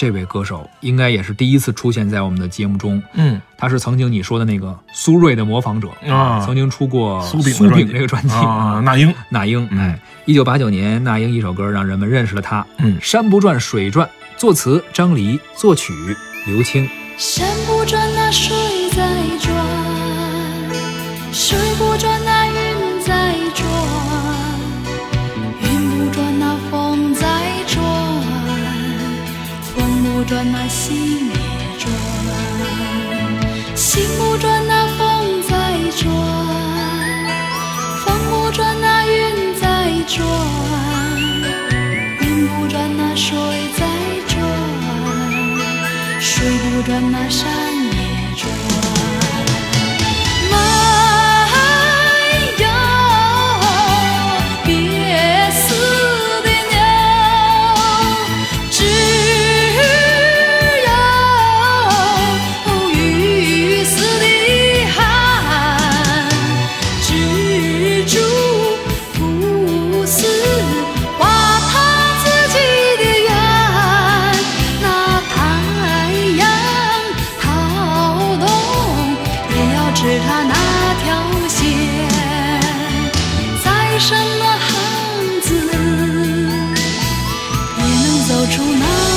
这位歌手应该也是第一次出现在我们的节目中。嗯，他是曾经你说的那个苏芮的模仿者啊曾经出过苏炳苏炳专辑这个专辑啊，那英，那英，嗯哎，一九八九年，那英一首歌让人们认识了他。嗯山不转水转，作词张黎，作曲刘青。山不转，那水在转；水不转，那云在转；不转，那心也转；心不转，那风在转；风不转，那云在转；云不转，那水在转。水不转，那山也转。是他那条线，在什么汉子，也能走出那。